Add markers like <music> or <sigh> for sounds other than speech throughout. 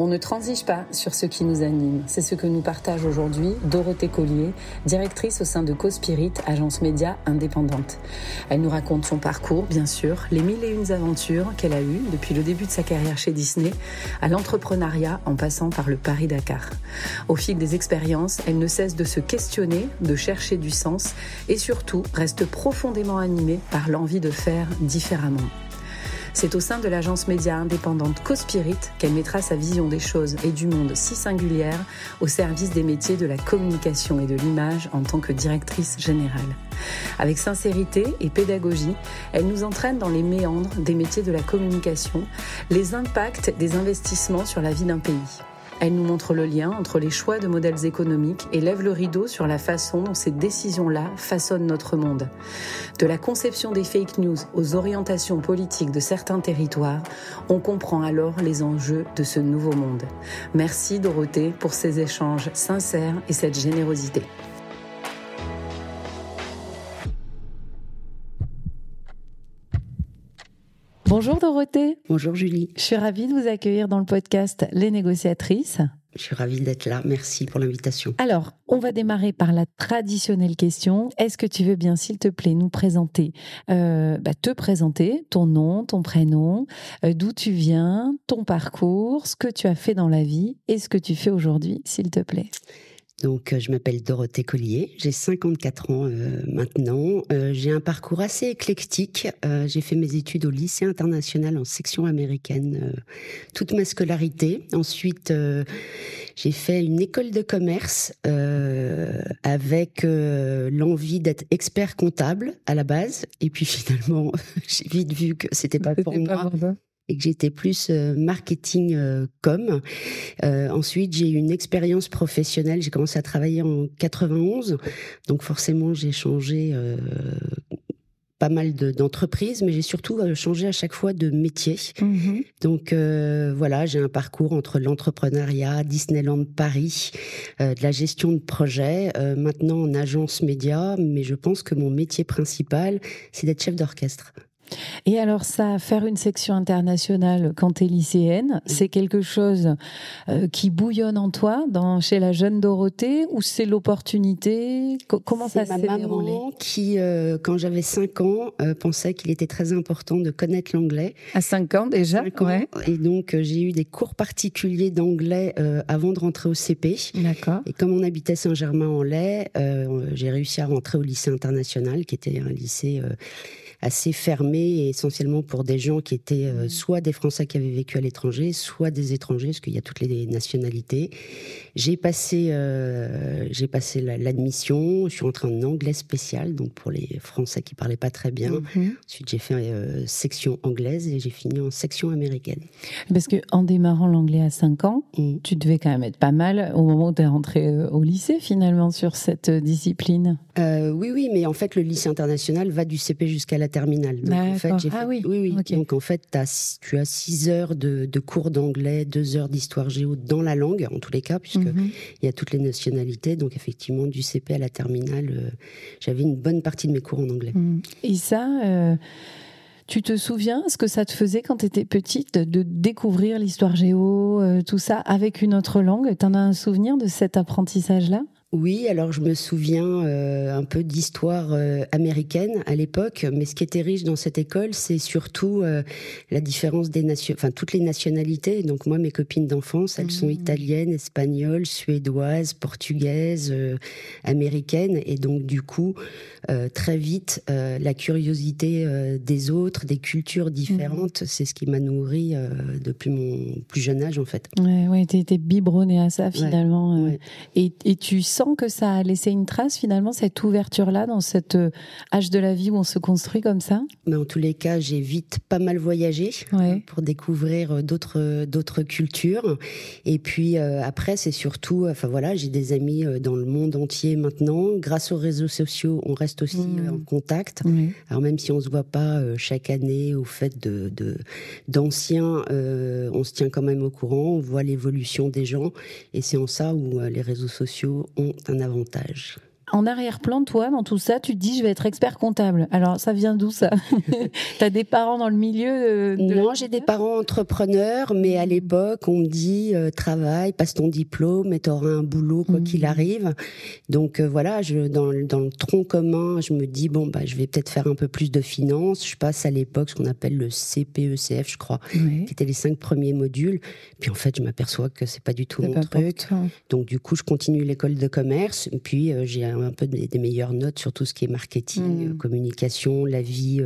On ne transige pas sur ce qui nous anime. C'est ce que nous partage aujourd'hui Dorothée Collier, directrice au sein de CoSpirit, agence média indépendante. Elle nous raconte son parcours, bien sûr, les mille et une aventures qu'elle a eues depuis le début de sa carrière chez Disney à l'entrepreneuriat en passant par le Paris-Dakar. Au fil des expériences, elle ne cesse de se questionner, de chercher du sens et surtout reste profondément animée par l'envie de faire différemment. C'est au sein de l'agence média indépendante CoSpirit qu'elle mettra sa vision des choses et du monde si singulière au service des métiers de la communication et de l'image en tant que directrice générale. Avec sincérité et pédagogie, elle nous entraîne dans les méandres des métiers de la communication, les impacts des investissements sur la vie d'un pays. Elle nous montre le lien entre les choix de modèles économiques et lève le rideau sur la façon dont ces décisions-là façonnent notre monde. De la conception des fake news aux orientations politiques de certains territoires, on comprend alors les enjeux de ce nouveau monde. Merci Dorothée pour ces échanges sincères et cette générosité. Bonjour Dorothée. Bonjour Julie. Je suis ravie de vous accueillir dans le podcast Les négociatrices. Je suis ravie d'être là. Merci pour l'invitation. Alors, on va démarrer par la traditionnelle question. Est-ce que tu veux bien, s'il te plaît, nous présenter, euh, bah, te présenter, ton nom, ton prénom, euh, d'où tu viens, ton parcours, ce que tu as fait dans la vie et ce que tu fais aujourd'hui, s'il te plaît? Donc, euh, je m'appelle Dorothée Collier, j'ai 54 ans euh, maintenant. Euh, j'ai un parcours assez éclectique. j'ai fait mes études au lycée international en section américaine toute ma scolarité. Ensuite, j'ai fait une école de commerce avec l'envie d'être expert comptable à la base. Et puis <laughs> finalement, <laughs> j'ai vite vu que c'était pas pour moi et que j'étais plus euh, marketing euh, com. Euh, ensuite, j'ai eu une expérience professionnelle. J'ai commencé à travailler en 91, donc forcément j'ai changé pas mal d'entreprises, mais j'ai surtout changé à chaque fois de métier. Mm-hmm. Donc voilà, j'ai un parcours entre l'entrepreneuriat, Disneyland Paris, de la gestion de projet, maintenant en agence média, mais je pense que mon métier principal, c'est d'être chef d'orchestre. Et alors ça, faire une section internationale quand tu es lycéenne, c'est quelque chose euh, qui bouillonne en toi dans, chez la jeune Dorothée ou c'est l'opportunité? Comment ça s'est déroulé? ma maman qui, euh, quand j'avais 5 ans, euh, pensait qu'il était très important de connaître l'anglais. À 5 ans déjà 5 ans. Et donc j'ai eu des cours particuliers d'anglais avant de rentrer au CP. D'accord. Et comme on habitait Saint-Germain-en-Laye, j'ai réussi à rentrer au lycée international qui était un lycée assez fermé, essentiellement pour des gens qui étaient euh, mmh. soit des Français qui avaient vécu à l'étranger, soit des étrangers, parce qu'il y a toutes les nationalités. J'ai passé, euh, j'ai passé l'admission, je suis entrée en anglais spécial, donc pour les Français qui parlaient pas très bien. Mmh. Ensuite, j'ai fait euh, section anglaise et j'ai fini en section américaine. Parce que en démarrant l'anglais à 5 ans, mmh. tu devais quand même être pas mal au moment où tu es rentrée au lycée finalement sur cette discipline. oui, oui, mais en fait, le lycée international va du CP jusqu'à la terminale. Donc, en fait, ah oui. Oui, oui. Donc en fait, as, tu as six heures de, cours d'anglais, deux heures d'histoire géo dans la langue, en tous les cas, puisque mhm. il y a toutes les nationalités. Donc effectivement, du CP à la terminale, euh, j'avais une bonne partie de mes cours en anglais. Mhm. Et ça. Euh, tu te souviens ce que ça te faisait quand tu étais petite de découvrir l'histoire géo, euh, tout ça avec une autre langue? Tu en as un souvenir de cet apprentissage-là? Oui, alors je me souviens euh, un peu d'histoire euh, américaine à l'époque, mais ce qui était riche dans cette école, c'est surtout euh, la différence des nations, enfin toutes les nationalités. Donc moi, mes copines d'enfance, elles sont mmh. italiennes, espagnoles, suédoises, portugaises, américaines, et donc du coup, très vite, la curiosité des autres, des cultures différentes, mmh. c'est ce qui m'a nourri depuis mon plus jeune âge en fait. Ouais, ouais, t'es biberonné à ça finalement, et, et tu sens que ça a laissé une trace finalement, cette ouverture-là dans cet euh, âge de la vie où on se construit comme ça? Mais En tous les cas, j'ai vite pas mal voyagé euh, pour découvrir euh, d'autres d'autres cultures. Et puis après, c'est surtout, enfin voilà, j'ai des amis dans le monde entier maintenant. Grâce aux réseaux sociaux, on reste aussi mmh. en contact. Alors même si on se voit pas chaque année au fait de d'anciens, on se tient quand même au courant, on voit l'évolution des gens. Et c'est en ça où les réseaux sociaux ont un avantage. En arrière-plan, toi, dans tout ça, tu te dis je vais être expert comptable. Alors, ça vient d'où ça <laughs> Tu as des parents dans le milieu Non, j'ai des parents entrepreneurs, mais à l'époque, on me dit euh, travaille, passe ton diplôme et tu auras un boulot quoi qu'il mmh. arrive. Donc euh, voilà, je, dans, dans, le tronc commun, je me dis bon, bah, je vais peut-être faire un peu plus de finance. Je passe à l'époque ce qu'on appelle le CPECF, je crois, qui étaient les cinq premiers modules. Puis en fait, je m'aperçois que c'est pas du tout mon truc. Donc du coup, je continue l'école de commerce. Puis euh, j'ai un peu des, meilleures notes sur tout ce qui est marketing, mmh. communication, la vie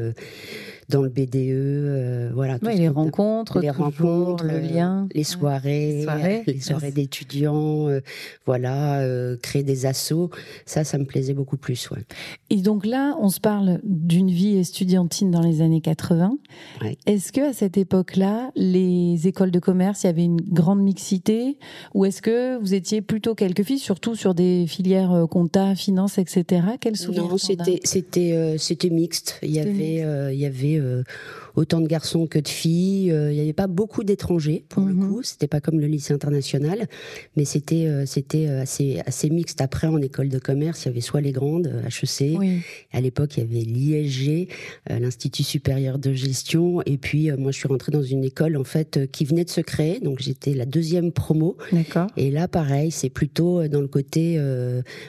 dans le BDE, euh, voilà. les rencontres, les rencontres, le lien, les soirées, <laughs> les soirées, d'étudiants, euh, voilà, euh, créer des assos, ça, ça me plaisait beaucoup plus, ouais. Et donc là, on se parle d'une vie estudiantine dans les années 80. Est-ce que à cette époque-là, les écoles de commerce, il y avait une grande mixité, ou est-ce que vous étiez plutôt quelques filles, surtout sur des filières compta, finance, etc. Quel souvenir Non, c'était c'était c'était mixte. Il y avait il y avait euh, autant de garçons que de filles. Euh, il n'y avait pas beaucoup d'étrangers pour le mhm. coup. C'était pas comme le lycée international, mais c'était euh, c'était assez assez mixte. Après, en école de commerce, il y avait soit les grandes HEC. À l'époque, il y avait l'ISG, l'Institut supérieur de gestion. Et puis, moi, je suis rentrée dans une école en fait qui venait de se créer. Donc, j'étais la deuxième promo. D'accord. Et là, pareil, c'est plutôt dans le côté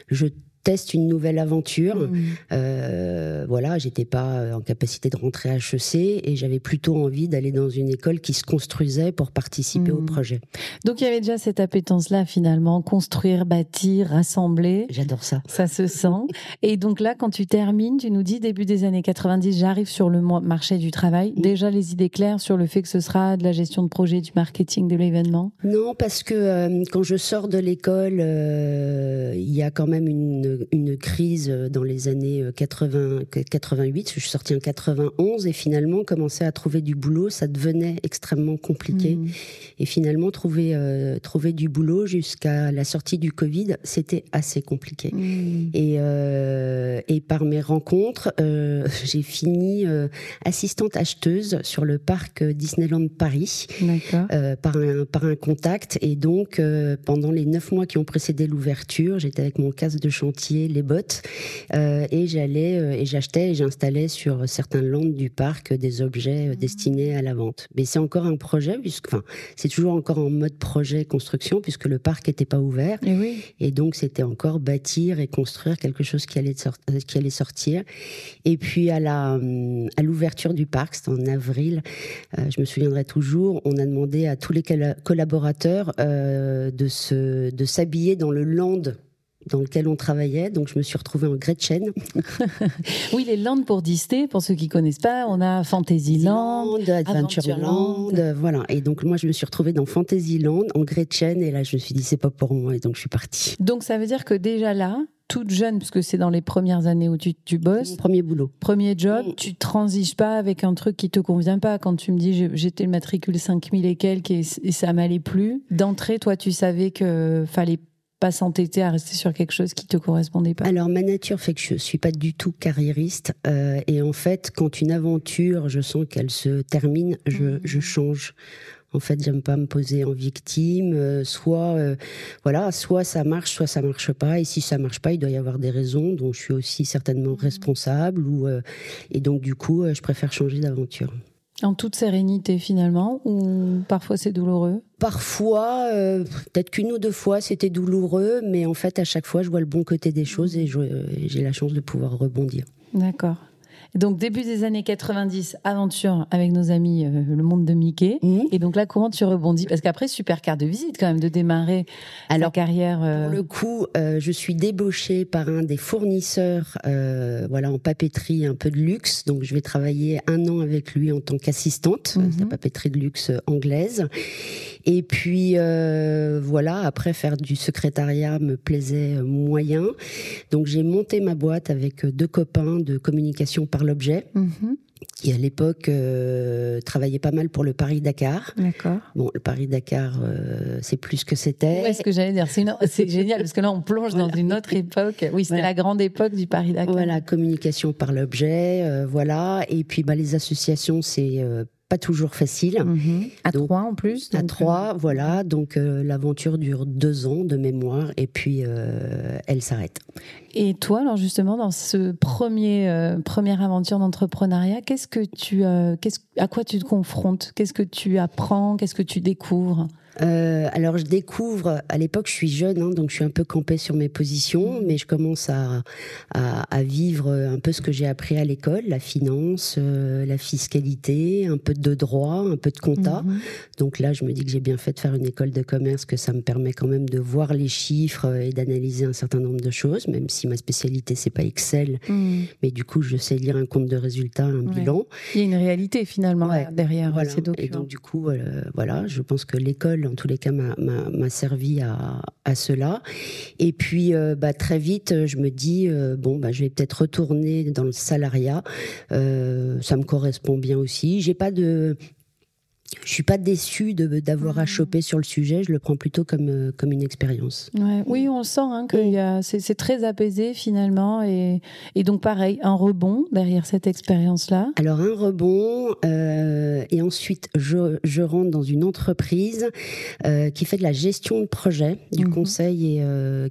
je teste une nouvelle aventure. Mmh. Euh, voilà, j'étais pas euh, en capacité de rentrer à HEC et j'avais plutôt envie d'aller dans une école qui se construisait pour participer au mmh. projet. Donc il y avait déjà cette appétence-là finalement, construire, bâtir, rassembler. J'adore ça. Ça se sent. et donc là, quand tu termines, tu nous dis début des années 90, j'arrive sur le marché du travail. Mmh. Déjà les idées claires sur le fait que ce sera de la gestion de projet, du marketing, de l'événement? Non, parce que euh, quand je sors de l'école, il y a quand même une une, crise dans les années 80, 88. Je suis sortie en 91 et finalement, commencer à trouver du boulot, ça devenait extrêmement compliqué. Mmh. Et finalement, trouver, euh, trouver du boulot jusqu'à la sortie du Covid, c'était assez compliqué. Mmh. Et, euh, et par mes rencontres, euh, <laughs> j'ai fini assistante acheteuse sur le parc Disneyland Paris par, un, par un contact. Et donc, pendant les neuf mois qui ont précédé l'ouverture, j'étais avec mon casque de chantier les bottes, euh, et j'allais euh, et j'achetais et j'installais sur certains landes du parc des objets euh, destinés à la vente. Mais c'est encore un projet, puisque, enfin, c'est toujours encore en mode projet construction, puisque le parc n'était pas ouvert. Et, oui. et donc c'était encore bâtir et construire quelque chose qui allait, qui allait sortir. Et puis à la à l'ouverture du parc, c'était en avril, je me souviendrai toujours, on a demandé à tous les collaborateurs de se de s'habiller dans le land dans lequel on travaillait. Donc, je me suis retrouvée en Gretchen. <laughs> oui, les landes pour Disney, pour ceux qui connaissent pas, on a Fantasyland, Adventureland, voilà. Et donc, moi, je me suis retrouvée dans Fantasyland, en Gretchen, et là, je me suis dit, c'est pas pour moi, et donc je suis partie. Donc, ça veut dire que déjà là, toute jeune, puisque c'est dans les premières années où tu, tu bosses. Premier boulot. Premier job, mm. tu transiges pas avec un truc qui te convient pas. Quand tu me dis j'étais le matricule 5000 et quelques et, et ça m'allait plus, d'entrée, toi, tu savais que fallait pas s'entêter à rester sur quelque chose qui te correspondait pas Alors ma nature fait que je suis pas du tout carriériste euh, et en fait quand une aventure je sens qu'elle se termine, je, mmh. je change. En fait, j'aime pas me poser en victime. Euh, soit, euh, voilà, soit ça marche, soit ça marche pas. Et si ça marche pas, il doit y avoir des raisons dont je suis aussi certainement mmh. responsable. Ou et donc du coup, je préfère changer d'aventure. En toute sérénité finalement, ou parfois c'est douloureux? Parfois, euh, peut-être qu'une ou deux fois c'était douloureux, mais en fait à chaque fois je vois le bon côté des choses et j'ai la chance de pouvoir rebondir. D'accord. Donc début des années 90, aventure avec nos amis euh, le monde de Mickey. Mhm. Et donc là, comment tu rebondis? Parce qu'après, super carte de visite quand même de démarrer Alors, carrière. Euh, pour le coup, euh, je suis débauchée par un des fournisseurs, voilà, en papeterie un peu de luxe. Donc je vais travailler un an avec lui en tant qu'assistante, mm la papeterie de luxe anglaise. Et puis voilà, après faire du secrétariat me plaisait moyen. Donc j'ai monté ma boîte avec deux copains de communication par l'objet. Mhm. qui à l'époque euh, travaillait pas mal pour le Paris-Dakar. D'accord. Bon, le Paris-Dakar, euh, c'est plus ce que c'était. Ouais, ce que j'allais dire, c'est génial parce que là on plonge dans une autre époque. Oui, c'était la grande époque du Paris-Dakar. Voilà, communication par l'objet, euh, voilà. Et puis bah, les associations, c'est pas toujours facile. Mhm. À trois en plus. à trois, voilà. Donc l'aventure dure deux ans de mémoire et puis elle s'arrête. Et toi, alors justement, dans ce premier première aventure d'entrepreneuriat, qu'est-ce que tu, qu'est-ce, à quoi tu te confrontes? Qu'est-ce que tu apprends? Qu'est-ce que tu découvres? Euh, alors je découvre, à l'époque je suis jeune, hein, donc je suis un peu campée sur mes positions, mais je commence à, à, vivre un peu ce que j'ai appris à l'école, la finance, euh, la fiscalité, un peu de droit, un peu de compta. Mmh. Donc là je me dis que j'ai bien fait de faire une école de commerce, que ça me permet quand même de voir les chiffres et d'analyser un certain nombre de choses, même si ma spécialité c'est pas Excel, mmh. mais du coup je sais lire un compte de résultats, un bilan. Il y a une réalité finalement derrière ces documents. Et donc du coup, euh, voilà, je pense que l'école en tous les cas, m'a servi à, cela. Et puis, euh, bah, très vite, je me dis, euh, bon, bah, je vais peut-être retourner dans le salariat. Euh, ça me correspond bien aussi. J'ai pas de je suis pas déçue d'avoir à mmh. choper sur le sujet. Je le prends plutôt comme euh, comme une expérience. oui, on sent hein, que c'est très apaisé finalement et, et, donc pareil un rebond derrière cette expérience là. Alors un rebond euh, et ensuite je, je, rentre dans une entreprise euh, qui fait de la gestion de projet, du mmh. conseil et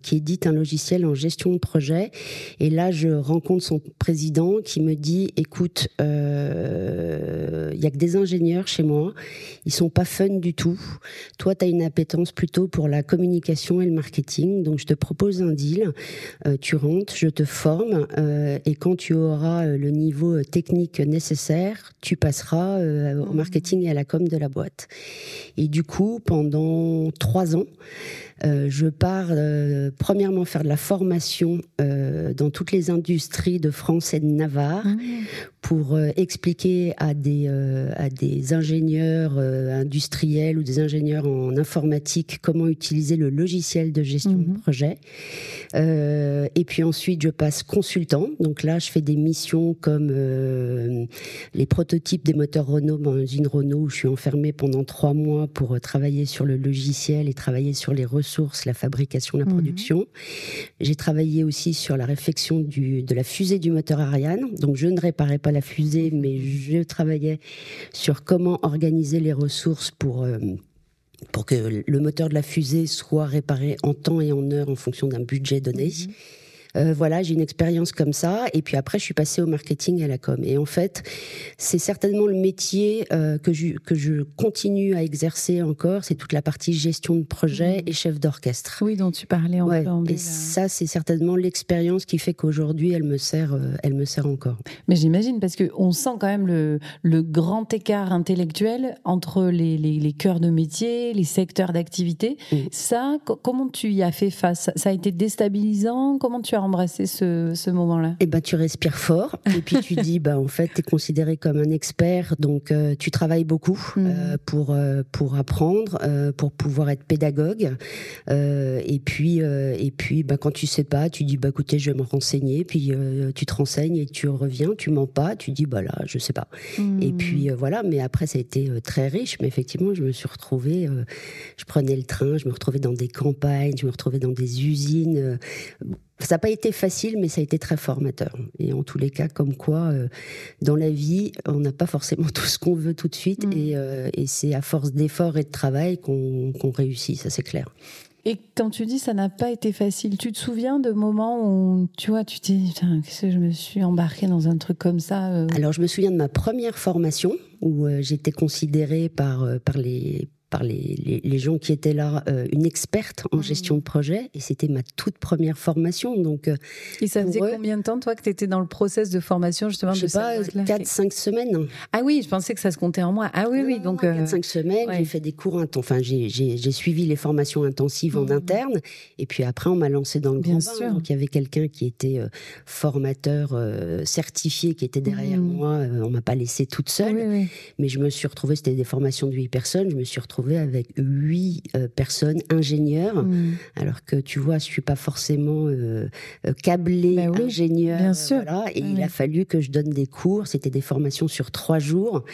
qui édite un logiciel en gestion de projet. Et là je rencontre son président qui me dit écoute il y a que des ingénieurs chez moi ils sont pas fun du tout. Toi, tu as une appétence plutôt pour la communication et le marketing. Donc, je te propose un deal. Euh, tu rentres, je te forme. Euh, et quand tu auras euh, le niveau technique nécessaire, tu passeras au mmh. marketing et à la com de la boîte. Et du coup, pendant trois ans, euh, je pars euh, premièrement faire de la formation euh, dans toutes les industries de France et de Navarre ah. pour expliquer à des, à des ingénieurs industriels ou des ingénieurs en informatique comment utiliser le logiciel de gestion de mhm. projet. et puis ensuite, je passe consultant. Donc là, je fais des missions comme les prototypes des moteurs Renault dans une Renault où je suis enfermée pendant trois mois pour travailler sur le logiciel et travailler sur les ressources la fabrication, la mhm. production. J'ai travaillé aussi sur la réflexion du, de la fusée du moteur Ariane. Donc je ne réparais pas la fusée, mais je travaillais sur comment organiser les ressources pour... Euh, pour que le moteur de la fusée soit réparé en temps et en heure en fonction d'un budget donné. Mhm. Euh, voilà, j'ai une expérience comme ça. Et puis après, je suis passée au marketing et à la com. Et en fait, c'est certainement le métier euh, que, je, que je continue à exercer encore. C'est toute la partie gestion de projet mmh. et chef d'orchestre. Oui, dont tu parlais en ouais. Et ça, c'est certainement l'expérience qui fait qu'aujourd'hui, elle me sert, euh, elle me sert encore. Mais j'imagine parce que on sent quand même le, le grand écart intellectuel entre les, les, les cœurs de métier, les secteurs d'activité. Mmh. Ça, comment tu y as fait face? Ça a été déstabilisant? Comment tu as embrasser ce, moment-là? Eh ben, tu respires fort et puis tu dis, bah, en fait, tu es considéré comme un expert, donc euh, tu travailles beaucoup <laughs> mhm. euh, pour, euh, pour apprendre, pour pouvoir être pédagogue. et puis, et puis bah, quand tu sais pas, tu dis, bah, écoutez, je vais me renseigner, puis tu te renseignes et tu reviens, tu mens pas, tu dis, bah là, je sais pas. Et mhm. puis voilà, mais après, ça a été très riche, mais effectivement, je me suis retrouvée, je prenais le train, je me retrouvais dans des campagnes, je me retrouvais dans des usines. Ça n'a pas été facile, mais ça a été très formateur. Et en tous les cas, comme quoi, euh, dans la vie, on n'a pas forcément <laughs> tout ce qu'on veut tout de suite. Mm. Euh, et, c'est à force d'efforts et de travail qu'on réussit, ça c'est clair. Et quand tu dis ça n'a pas été facile, tu te souviens de moments où tu vois, tu t'es dit, qu'est-ce que je me suis embarquée dans un truc comme ça euh Alors je me souviens de ma première formation où j'étais considérée par, par les par les, les, gens qui étaient là, euh, une experte en mmh. gestion de projet, et c'était ma toute première formation. Donc, euh, et ça faisait combien de temps, toi, que tu étais dans le process de formation, justement Je sais pas, 4-5 semaines. Ah oui, je pensais que ça se comptait en mois. Ah oui, oui. Donc, 4-5 euh, semaines, j'ai fait des cours, enfin, j'ai suivi les formations intensives en mmh. interne, et puis après, on m'a lancé dans le Bien grand sûr. Donc, il y avait quelqu'un qui était formateur certifié, qui était derrière mmh. moi. on m'a pas laissé toute seule, mais je me suis retrouvée, c'était des formations de 8 personnes, je me suis retrouvée avec huit euh, personnes ingénieurs, hmm. alors que tu vois, je suis pas forcément euh, euh câblée ben ingénieur. Bien sûr. et il a fallu que je donne des cours. C'était des formations sur trois jours,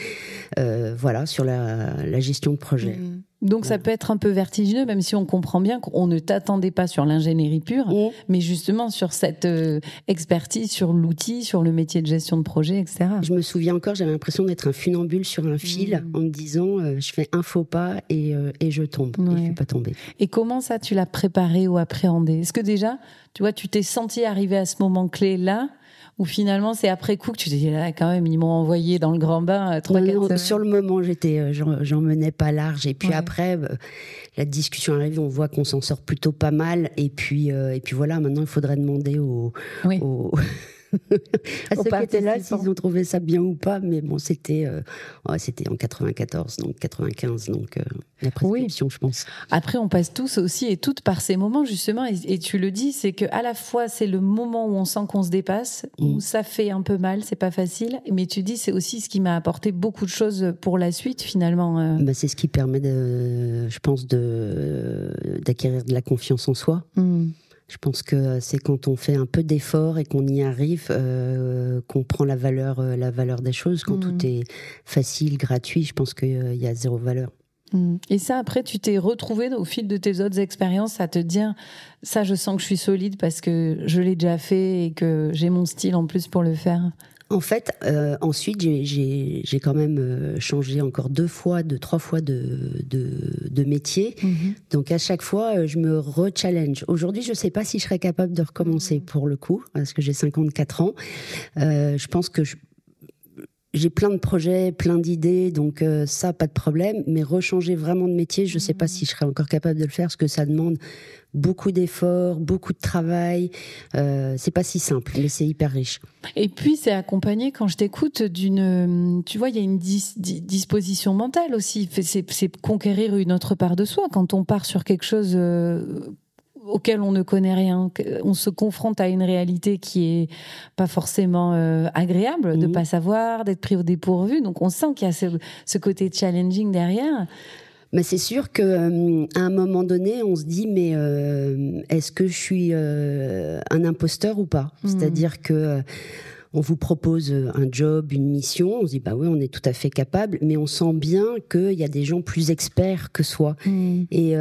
euh, voilà, sur la, la, gestion de projet. Hmm. Donc ça peut être un peu vertigineux, même si on comprend bien qu'on ne t'attendait pas sur l'ingénierie pure, mais justement sur cette euh, expertise, sur l'outil, sur le métier de gestion de projet, etc. Je me souviens encore, j'avais l'impression d'être un funambule sur un fil mmh. en me disant euh, je fais un faux pas et, euh, et je tombe. Et je suis pas tombée. Et comment ça, tu l'as préparé ou appréhendé? Est-ce que déjà, tu vois, tu t'es senti arriver à ce moment clé là ou finalement c'est après coup que tu te dis là quand même ils m'ont envoyé dans le grand bain euh, trois quatre sur le moment j'étais euh, j'en menais pas large. Et puis après euh, la discussion arrive on voit qu'on s'en sort plutôt pas mal. Et puis et puis voilà maintenant il faudrait demander aux, aux à ceux qui étaient là, s'ils ont trouvé ça bien ou pas, mais bon, c'était euh, c'était en 94, donc 95, donc euh, la prescription, je pense. Après, on passe tous aussi et toutes par ces moments justement, et, tu le dis, c'est que à la fois c'est le moment où on sent qu'on se dépasse, où mm. ça fait un peu mal, c'est pas facile, mais tu dis c'est aussi ce qui m'a apporté beaucoup de choses pour la suite finalement. Euh. Bah, c'est ce qui permet, de, je pense, de d'acquérir de la confiance en soi. Mm. Je pense que c'est quand on fait un peu d'effort et qu'on y arrive euh, qu'on prend la valeur, euh, la valeur des choses. Quand tout mmh. est facile, gratuit, je pense qu'il y a zéro valeur. Mmh. Et ça, après, tu t'es retrouvé au fil de tes autres expériences à te dire, ça, je sens que je suis solide parce que je l'ai déjà fait et que j'ai mon style en plus pour le faire. En fait, euh, ensuite, j'ai quand même euh, changé encore deux fois, deux, trois fois de, de, métier. Mhm. Donc, à chaque fois, euh, je me re-challenge. Aujourd'hui, je ne sais pas si je serais capable de recommencer mhm. pour le coup, parce que j'ai 54 ans. je pense que j'ai plein de projets, plein d'idées, donc ça, pas de problème. Mais rechanger vraiment de métier, je ne sais pas mhm. si je serais encore capable de le faire, parce que ça demande beaucoup d'efforts, beaucoup de travail. Euh, c'est pas si simple, mais c'est hyper riche. Et puis c'est accompagné, quand je t'écoute, d'une, tu vois, il y a une disposition mentale aussi. C'est conquérir une autre part de soi quand on part sur quelque chose. Euh, auquel on ne connaît rien, on se confronte à une réalité qui est pas forcément euh, agréable, de mmh. pas savoir, d'être pris au dépourvu. Donc on sent qu'il y a ce, ce côté challenging derrière. Mais c'est sûr que euh, à un moment donné, on se dit mais euh, est-ce que je suis euh, un imposteur ou pas? Hmm. C'est-à-dire que on vous propose un job, une mission, on se dit bah oui, on est tout à fait capable, mais on sent bien qu'il y a des gens plus experts que soi. Hmm. Et,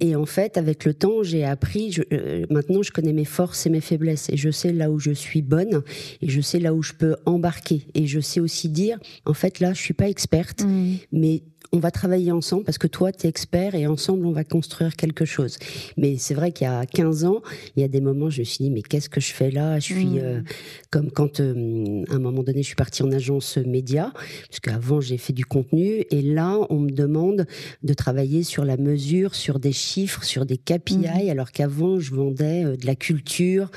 et, en fait, avec le temps, j'ai appris. Je, maintenant, je connais mes forces et mes faiblesses, et je sais là où je suis bonne, et je sais là où je peux embarquer, et je sais aussi dire en fait là, je suis pas experte, hmm. mais on va travailler ensemble parce que toi, tu es expert et ensemble, on va construire quelque chose. Mais c'est vrai qu'il y a 15 ans, il y a des moments, je me suis dit, mais qu'est-ce que je fais là? Je suis mm. euh, comme quand, euh, à un moment donné, je suis partie en agence média, parce qu'avant, j'ai fait du contenu. Et là, on me demande de travailler sur la mesure, sur des chiffres, sur des KPI, mm. alors qu'avant, je vendais euh, de la culture,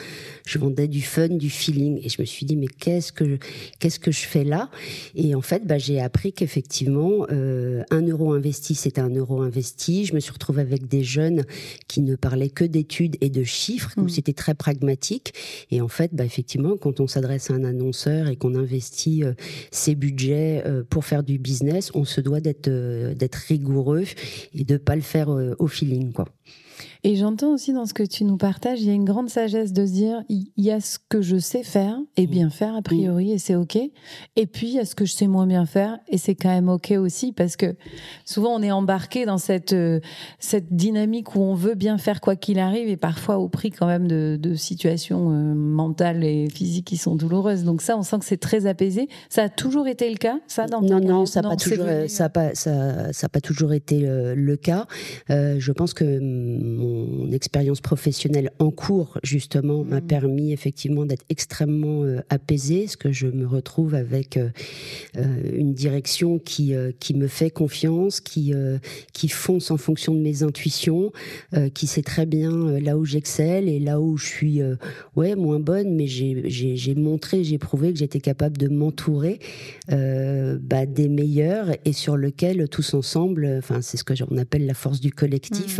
je vendais du fun, du feeling. Et je me suis dit, mais qu'est-ce que, qu'est-ce que je fais là? Et en fait, bah, j'ai appris qu'effectivement, un euro investi, c'est un euro investi. Je me suis retrouvée avec des jeunes qui ne parlaient que d'études et de chiffres, où mmh. c'était très pragmatique. Et en fait, bah, effectivement, quand on s'adresse à un annonceur et qu'on investit euh, ses budgets euh, pour faire du business, on se doit d'être euh, d'être rigoureux et de pas le faire au feeling, quoi. Et j'entends aussi dans ce que tu nous partages, il y a une grande sagesse de se dire, il y a ce que je sais faire et bien faire a priori et c'est ok. Et puis il y a ce que je sais moins bien faire et c'est quand même ok aussi parce que souvent on est embarqué dans cette euh, cette dynamique où on veut bien faire quoi qu'il arrive et parfois au prix quand même de, de situations euh, mentales et physiques qui sont douloureuses. Donc ça, on sent que c'est très apaisé. Ça a toujours été le cas, ça dans Non, non, ça n'a pas toujours, ça pas, ça, ça pas toujours été euh, le cas. je pense que mon mon expérience professionnelle en cours, justement, m'a mm. permis effectivement d'être extrêmement euh, apaisée, ce que je me retrouve avec euh, euh, une direction qui, qui me fait confiance, qui, qui fonce en fonction de mes intuitions, qui sait très bien là où j'excelle et là où je suis ouais, moins bonne, mais j'ai montré, j'ai prouvé que j'étais capable de m'entourer bah, des meilleurs et sur lequel tous ensemble, enfin c'est ce que on appelle la force du collectif,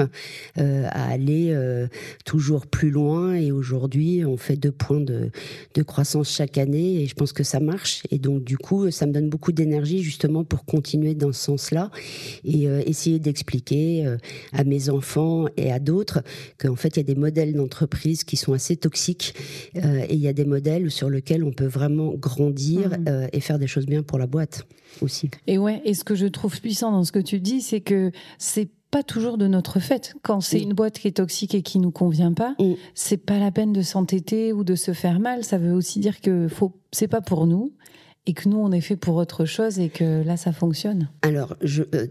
aller euh, toujours plus loin. Et aujourd'hui, on fait deux points de, de, croissance chaque année et je pense que ça marche. Et donc, du coup, ça me donne beaucoup d'énergie justement pour continuer dans ce sens-là et euh, essayer d'expliquer euh, à mes enfants et à d'autres qu'en fait, il y a des modèles d'entreprise qui sont assez toxiques et il y a des modèles sur lesquels on peut vraiment grandir mmh. et faire des choses bien pour la boîte aussi. Et ouais, et ce que je trouve puissant dans ce que tu dis, c'est que c'est pas toujours de notre fait. Quand c'est une boîte qui est toxique et qui nous convient pas, c'est pas la peine de s'entêter ou de se faire mal. Ça veut aussi dire que faut, c'est pas pour nous et que nous on est fait pour autre chose et que là ça fonctionne. Alors je, euh,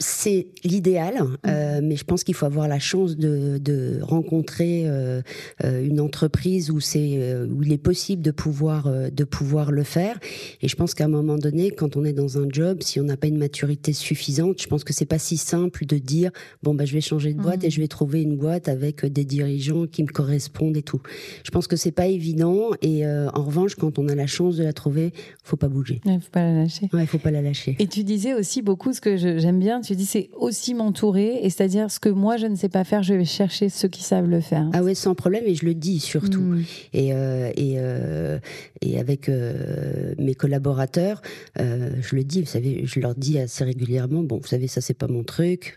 c'est l'idéal, mmh. euh, mais je pense qu'il faut avoir la chance de, de rencontrer euh, euh une entreprise où c'est euh, où il est possible de pouvoir euh, de pouvoir le faire. Et je pense qu'à un moment donné, quand on est dans un job, si on n'a pas une maturité suffisante, je pense que c'est pas si simple de dire bon bah je vais changer de boîte et mmh. je vais trouver une boîte avec des dirigeants qui me correspondent et tout. Je pense que c'est pas évident. Et en revanche, quand on a la chance de la trouver, faut pas bouger. Il faut pas la lâcher. Ouais, faut pas la lâcher. Et tu disais aussi beaucoup ce que j'aime bien tu dis c'est aussi m'entourer, et c'est-à-dire ce que moi je ne sais pas faire, je vais chercher ceux qui savent le faire. Ah ouais, sans problème, et je le dis surtout. Mm. Et, euh, et, euh, et avec euh, mes collaborateurs, je le dis, vous savez, je leur dis assez régulièrement, bon, vous savez, ça c'est pas mon truc.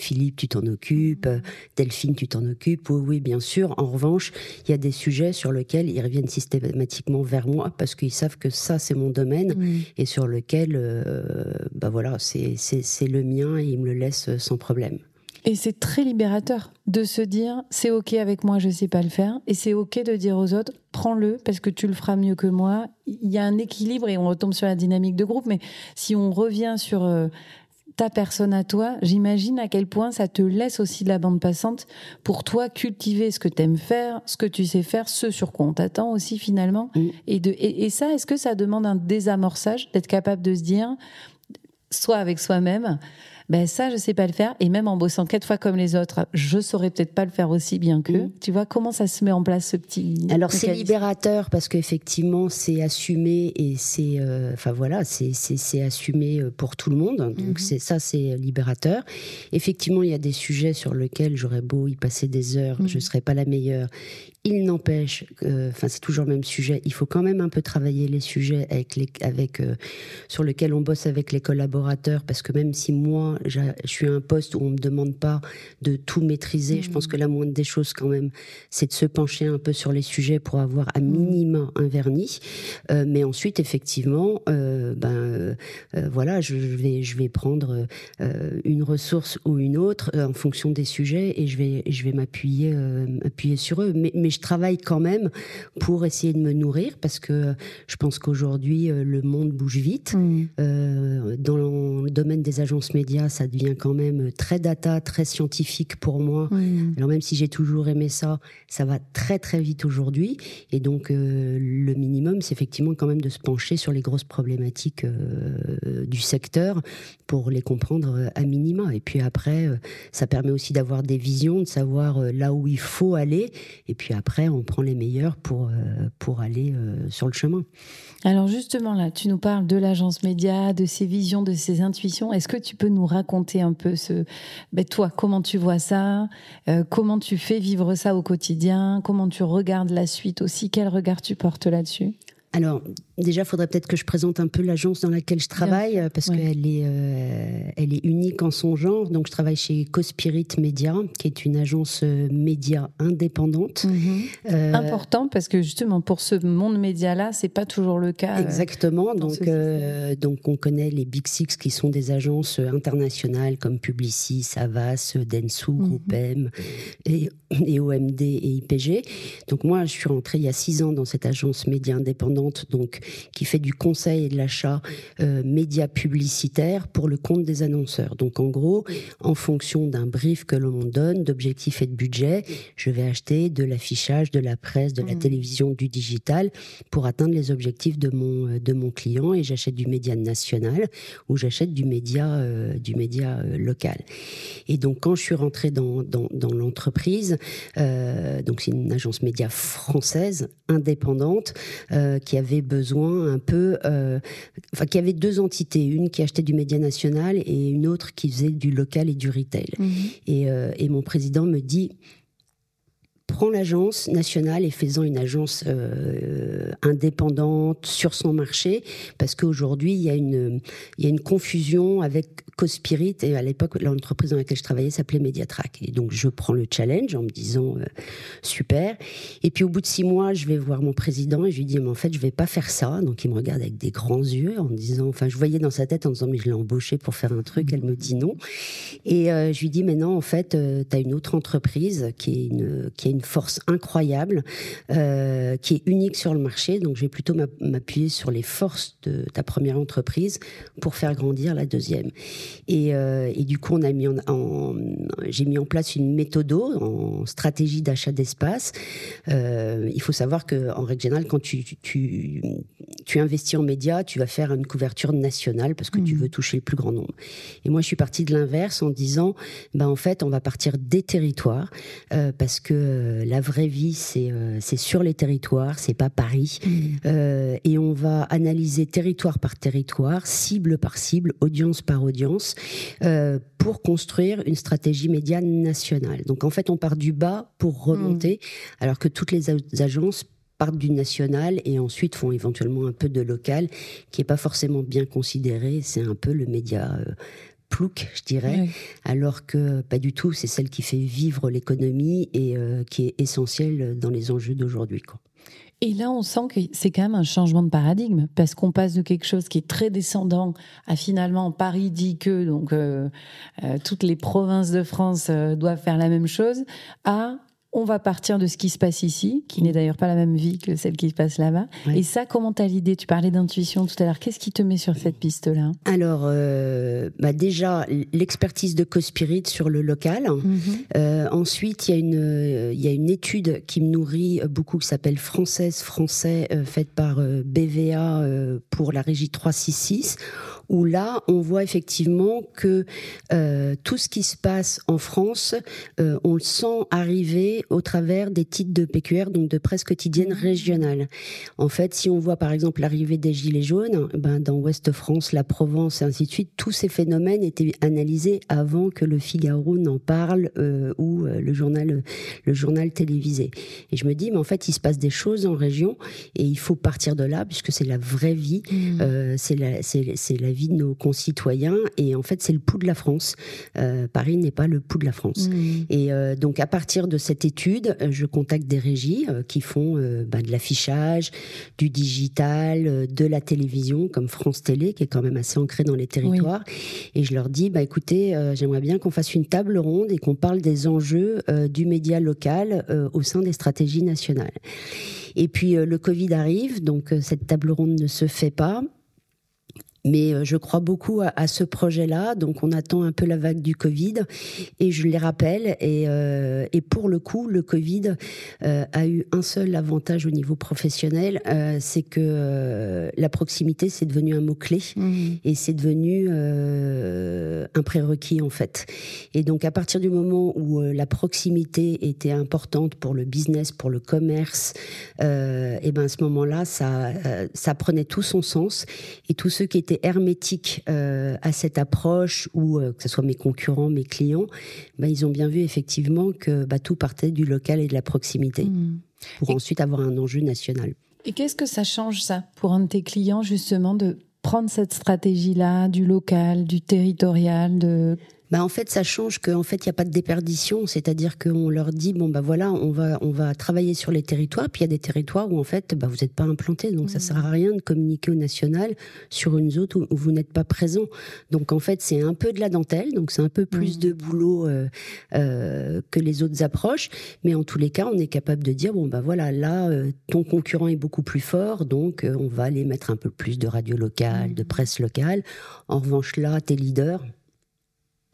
Philippe, tu t'en occupes, Delphine, tu t'en occupes. Oui, oui, bien sûr. En revanche, il y a des sujets sur lesquels ils reviennent systématiquement vers moi parce qu'ils savent que ça, c'est mon domaine et sur lequel, euh, bah voilà, c'est le mien et ils me le laissent sans problème. Et c'est très libérateur de se dire c'est ok avec moi, je sais pas le faire, et c'est ok de dire aux autres prends-le parce que tu le feras mieux que moi. Il y a un équilibre et on retombe sur la dynamique de groupe, mais si on revient sur euh, ta personne à toi, j'imagine à quel point ça te laisse aussi de la bande passante pour toi cultiver ce que tu aimes faire, ce que tu sais faire, ce sur quoi on t'attend aussi finalement. Et, de, et, ça, est-ce que ça demande un désamorçage d'être capable de se dire, soit avec soi-même, ben ça je sais pas le faire et même en bossant quatre fois comme les autres je saurais peut-être pas le faire aussi bien qu'eux mm. tu vois comment ça se met en place ce petit alors c'est libérateur parce qu'effectivement c'est assumé et c'est euh, enfin voilà c'est assumé euh, pour tout le monde donc mm-hmm. c'est ça c'est libérateur effectivement il y a des sujets sur lesquels j'aurais beau y passer des heures mm. je serais pas la meilleure il n'empêche, enfin c'est toujours le même sujet. Il faut quand même un peu travailler les sujets avec les, avec euh, sur lesquels on bosse avec les collaborateurs, parce que même si moi je suis à un poste où on me demande pas de tout maîtriser, je pense mmh. que la moindre des choses quand même, c'est de se pencher un peu sur les sujets pour avoir à mmh. minima un vernis. Euh, mais ensuite, effectivement, euh, ben voilà, je vais je vais prendre une ressource ou une autre en fonction des sujets et je vais je vais m'appuyer appuyer sur eux. Mais, mais je travaille quand même pour essayer de me nourrir parce que je pense qu'aujourd'hui euh, le monde bouge vite. Mm. Euh, dans le domaine des agences médias, ça devient quand même très data, très scientifique pour moi. Alors même si j'ai toujours aimé ça, ça va très très vite aujourd'hui. Et donc euh, le minimum, c'est effectivement quand même de se pencher sur les grosses problématiques du secteur pour les comprendre à minima. Et puis après, ça permet aussi d'avoir des visions, de savoir là où il faut aller. Et puis après, on prend les meilleurs pour, euh, pour aller euh, sur le chemin. Alors justement, là, tu nous parles de l'agence média, de ses visions, de ses intuitions. Est-ce que tu peux nous raconter un peu ce, ben, toi, comment tu vois ça, euh, comment tu fais vivre ça au quotidien, comment tu regardes la suite aussi, quel regard tu portes là-dessus? Alors, déjà, il faudrait peut-être que je présente un peu l'agence dans laquelle je travaille, parce qu'elle est, euh, elle est unique en son genre. Donc, je travaille chez Cospirit Media, qui est une agence euh, média indépendante. Euh, Important, parce que justement, pour ce monde média-là, c'est pas toujours le cas. Exactement. donc, donc, on connaît les Big Six, qui sont des agences internationales comme Publicis, Avas, Densu, mhm. Groupe M, et, et OMD et IPG. Donc, moi, je suis rentrée il y a six ans dans cette agence média indépendante donc qui fait du conseil et de l'achat euh, média publicitaire pour le compte des annonceurs. Donc en gros, en fonction d'un brief que l'on donne, d'objectifs et de budget, je vais acheter de l'affichage, de la presse, de la mmh. télévision, du digital pour atteindre les objectifs de mon euh, de mon client et j'achète du média national ou j'achète du média euh, du média euh, local. Et donc quand je suis rentrée dans dans, dans l'entreprise, donc c'est une agence média française indépendante qui avait besoin un peu, euh, enfin qui avait deux entités, une qui achetait du média national et une autre qui faisait du local et du retail. Mhm. Et, euh, et mon président me dit prends l'agence nationale et faisant une agence euh, indépendante sur son marché, parce qu'aujourd'hui, il y, a une, y a une confusion avec Cospirit, et à l'époque, l'entreprise dans laquelle je travaillais s'appelait Mediatrack. Et donc, je prends le challenge en me disant, euh, super. Et puis, au bout de six mois, je vais voir mon président et je lui dis, mais en fait, je vais pas faire ça. Donc, il me regarde avec des grands yeux en me disant, enfin, je voyais dans sa tête en disant, mais je l'ai embauché pour faire un truc. Elle me dit non. Et euh, je lui dis, mais non, en fait, tu as une autre entreprise qui, est une, qui a une force incroyable, euh, qui est unique sur le marché. Donc, je vais plutôt m'appuyer sur les forces de ta première entreprise pour faire grandir la deuxième. Et, euh, et du coup, on a mis en, j'ai mis en place une méthode en stratégie d'achat d'espace. Euh, il faut savoir que en règle générale, quand tu, tu, tu, investis en médias, tu vas faire une couverture nationale parce que tu mmh. veux toucher le plus grand nombre. Et moi, je suis partie de l'inverse en disant, ben en fait, on va partir des territoires euh, parce que euh, la vraie vie, c'est euh, c'est sur les territoires, c'est pas Paris. Mmh. et on va analyser territoire par territoire, cible par cible, audience par audience, pour construire une stratégie média nationale. Donc en fait, on part du bas pour remonter, mmh. alors que toutes les agences partent du national et ensuite font éventuellement un peu de local, qui est pas forcément bien considéré. C'est un peu le média plouc, je dirais, alors que pas du tout. C'est celle qui fait vivre l'économie et euh, qui est essentielle dans les enjeux d'aujourd'hui. Et là, on sent que c'est quand même un changement de paradigme, parce qu'on passe de quelque chose qui est très descendant à finalement Paris dit que donc euh, euh, toutes les provinces de France doivent faire la même chose, à on va partir de ce qui se passe ici, qui n'est d'ailleurs pas la même vie que celle qui se passe là-bas. Et ça, comment t'as l'idée? Tu parlais d'intuition tout à l'heure. Qu'est-ce qui te met sur cette piste-là? Alors, euh, bah déjà, l'expertise de Cospirit sur le local. Mhm. Euh, ensuite, il y, a une, euh, il y a une étude qui me nourrit beaucoup, qui s'appelle Française Français, faite par BVA pour la régie 366 où là, on voit effectivement que euh, tout ce qui se passe en France, euh, on le sent arriver au travers des titres de PQR, donc de presse quotidienne régionale. En fait, si on voit par exemple l'arrivée des Gilets jaunes, ben, dans Ouest France, la Provence et ainsi de suite, tous ces phénomènes étaient analysés avant que le Figaro n'en parle euh, ou le journal, le journal télévisé. Et je me dis, mais en fait, il se passe des choses en région et il faut partir de là puisque c'est la vraie vie, mmh. c'est la, c'est la vie de nos concitoyens. Et en fait, c'est le pouls de la France. Euh, Paris n'est pas le pouls de la France. Mmh. Et euh, donc, à partir de cette étude, euh, je contacte des régies qui font bah, de l'affichage, du digital, de la télévision, comme France Télé, qui est quand même assez ancrée dans les territoires. Et je leur dis, bah, écoutez, j'aimerais bien qu'on fasse une table ronde et qu'on parle des enjeux du média local au sein des stratégies nationales. Et puis le Covid arrive, donc cette table ronde ne se fait pas. Mais euh, je crois beaucoup à, ce projet-là, donc on attend un peu la vague du Covid, et je les rappelle. Et, euh, et pour le coup, le Covid euh, a eu un seul avantage au niveau professionnel, c'est que la proximité, c'est devenu un mot clé, mmh. et c'est devenu un prérequis en fait. Et donc à partir du moment où la proximité était importante pour le business, pour le commerce, et ben à ce moment-là, ça, ça prenait tout son sens, et tous ceux qui étaient hermétique euh, à cette approche, ou euh, que ce soit mes concurrents, mes clients, bah, ils ont bien vu effectivement que bah, tout partait du local et de la proximité, mmh. pour ensuite avoir un enjeu national. Et qu'est-ce que ça change ça pour un de tes clients justement de prendre cette stratégie-là du local, du territorial, de bah en fait ça change qu'en fait il n'y a pas de déperdition, c'est-à-dire qu'on leur dit bon bah voilà on va on va travailler sur les territoires, puis il y a des territoires où en fait bah, vous n'êtes pas implanté, donc ça mmh. sert à rien de communiquer au national sur une zone où, vous n'êtes pas présent. Donc en fait c'est un peu de la dentelle, donc c'est un peu plus mmh. de boulot euh, euh, que les autres approches, mais en tous les cas on est capable de dire bon bah voilà là euh, ton concurrent est beaucoup plus fort, donc euh, on va aller mettre un peu plus de radio locale, de mmh. presse locale. En revanche là t'es leader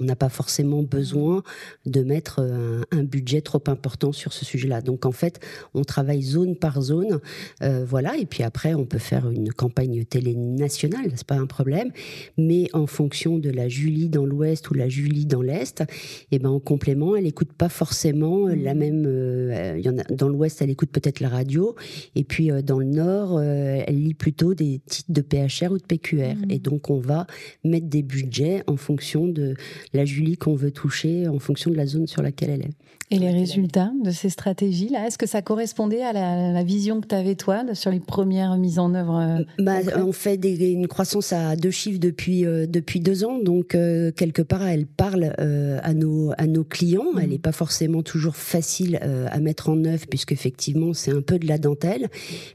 on n'a pas forcément besoin de mettre un, budget trop important sur ce sujet-là. Donc en fait, on travaille zone par zone, euh, voilà. Et puis après, on peut faire une campagne télé nationale, c'est pas un problème. Mais en fonction de la Julie dans l'Ouest ou la Julie dans l'Est, et eh ben en complément, elle écoute pas forcément la mmh. même. Euh, y en a, dans l'Ouest, elle écoute peut-être la radio, et puis euh, dans le Nord, elle lit plutôt des titres de PHR ou de PQR. Mmh. Et donc on va mettre des budgets en fonction de la Julie qu'on veut toucher en fonction de la zone sur laquelle elle est. Et les résultats de ces stratégies-là, est-ce que ça correspondait à la, vision que tu avais toi sur les premières mises en œuvre euh, bah, On fait des, une croissance à deux chiffres depuis, euh, depuis deux ans, donc euh, quelque part elle parle à, nos, à nos clients. Elle n'est mmh. pas forcément toujours facile à mettre en œuvre puisque effectivement c'est un peu de la dentelle,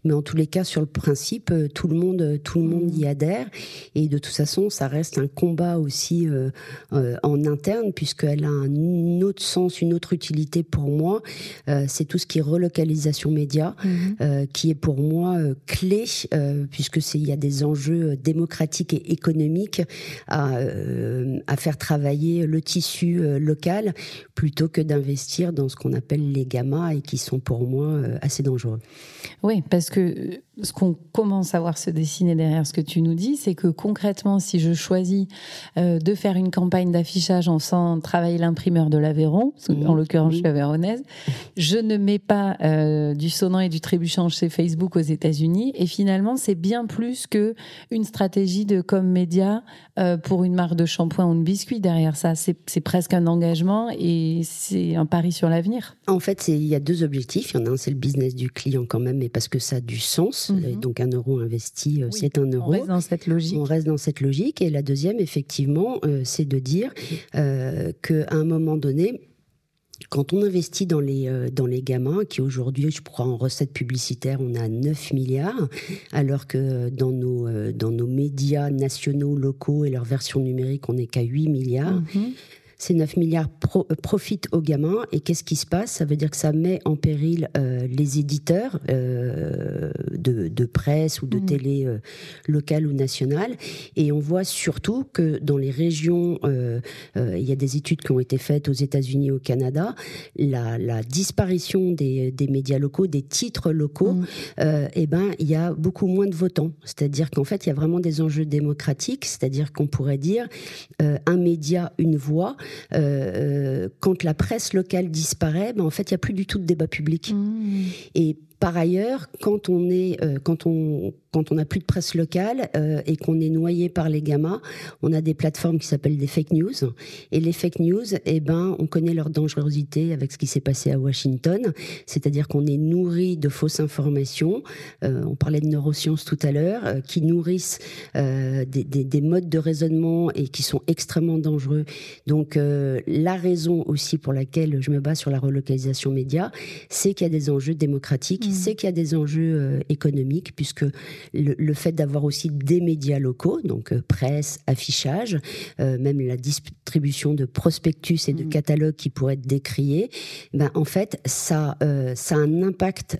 mais en tous les cas sur le principe tout le monde, tout le monde y mmh. adhère et de toute façon ça reste un combat aussi en interne puisqu'elle a un autre sens, une autre utilité pour moi, euh, c'est tout ce qui est relocalisation média, mhm. euh, qui est pour moi euh, clé, puisque c'est il y a des enjeux démocratiques et économiques à, à faire travailler le tissu local plutôt que d'investir dans ce qu'on appelle les gammas et qui sont pour moi assez dangereux. Oui, parce que ce qu'on commence à voir se dessiner derrière ce que tu nous dis, c'est que concrètement, si je choisis de faire une campagne d'affichage en faisant travailler l'imprimeur de l'Aveyron, mhm. en l'occurrence je suis Je ne mets pas euh, du sonnant et du trébuchant chez Facebook aux États-Unis. Et finalement, c'est bien plus que une stratégie de com média euh, pour une marque de shampoing ou de biscuit derrière ça. C'est presque un engagement et c'est un pari sur l'avenir. En fait, il y a deux objectifs. Il y en a un, c'est le business du client quand même, mais parce que ça a du sens. Mhm. Donc un euro investi, euh, c'est un euro. On reste dans cette logique. On reste dans cette logique. Et la deuxième, effectivement, c'est de dire qu'à un moment donné, quand on investit dans les, euh, dans les gamins, qui aujourd'hui, je crois, en recettes publicitaires, on a 9 milliards, alors que dans nos, euh, dans nos médias nationaux, locaux et leur version numérique, on n'est qu'à 8 milliards. Mhm. Ces 9 milliards pro, euh, profitent aux gamins. Et qu'est-ce qui se passe? Ça veut dire que ça met en péril euh, les éditeurs euh, de, de, presse ou de mmh. télé locale ou nationale. Et on voit surtout que dans les régions, il y a des études qui ont été faites aux États-Unis et au Canada, la, la disparition des, des, médias locaux, des titres locaux, mmh. eh ben, il y a beaucoup moins de votants. C'est-à-dire qu'en fait, il y a vraiment des enjeux démocratiques. C'est-à-dire qu'on pourrait dire un média, une voix. Euh, euh, quand la presse locale disparaît, ben en fait, il n'y a plus du tout de débat public. Mmh. Et par ailleurs, quand on est, euh, quand on, quand on n'a plus de presse locale euh, et qu'on est noyé par les gamins, on a des plateformes qui s'appellent des fake news. Et les fake news, eh ben, on connaît leur dangerosité avec ce qui s'est passé à Washington. C'est-à-dire qu'on est nourri de fausses informations. Euh, on parlait de neurosciences tout à l'heure, euh, qui nourrissent euh, des, des, des, modes de raisonnement et qui sont extrêmement dangereux. Donc, euh, la raison aussi pour laquelle je me base sur la relocalisation média, c'est qu'il y a des enjeux démocratiques, mmh. c'est qu'il y a des enjeux économiques, puisque le, fait d'avoir aussi des médias locaux, donc euh, presse, affichage, euh, même la distribution de prospectus et de mmh. catalogues qui pourraient être décriés, ben en fait ça euh, ça a un impact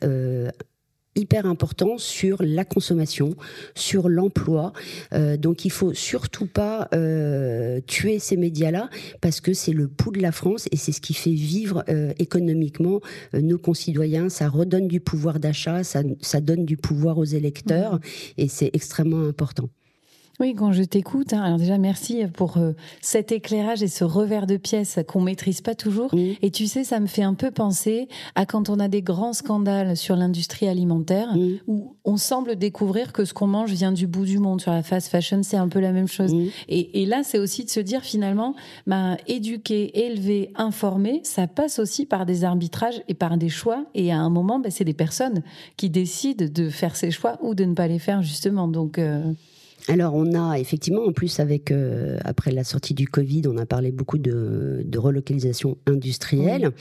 hyper important sur la consommation, sur l'emploi. Euh, donc il faut surtout pas euh, tuer ces médias-là parce que c'est le pouls de la France et c'est ce qui fait vivre euh, économiquement euh, nos concitoyens. Ça redonne du pouvoir d'achat, ça, ça, donne du pouvoir aux électeurs mmh. et c'est extrêmement important. Oui, quand je t'écoute, hein, alors déjà merci pour euh, cet éclairage et ce revers de pièce qu'on maîtrise pas toujours. Et tu sais, ça me fait un peu penser à quand on a des grands scandales sur l'industrie alimentaire où on semble découvrir que ce qu'on mange vient du bout du monde. Sur la fast fashion, c'est un peu la même chose. Et, et, là, c'est aussi de se dire finalement, bah, éduquer, élever, informer, ça passe aussi par des arbitrages et par des choix. Et à un moment, bah, c'est des personnes qui décident de faire ces choix ou de ne pas les faire justement. Donc euh, alors on a effectivement en plus avec euh, après la sortie du Covid, on a parlé beaucoup de, de relocalisation industrielle.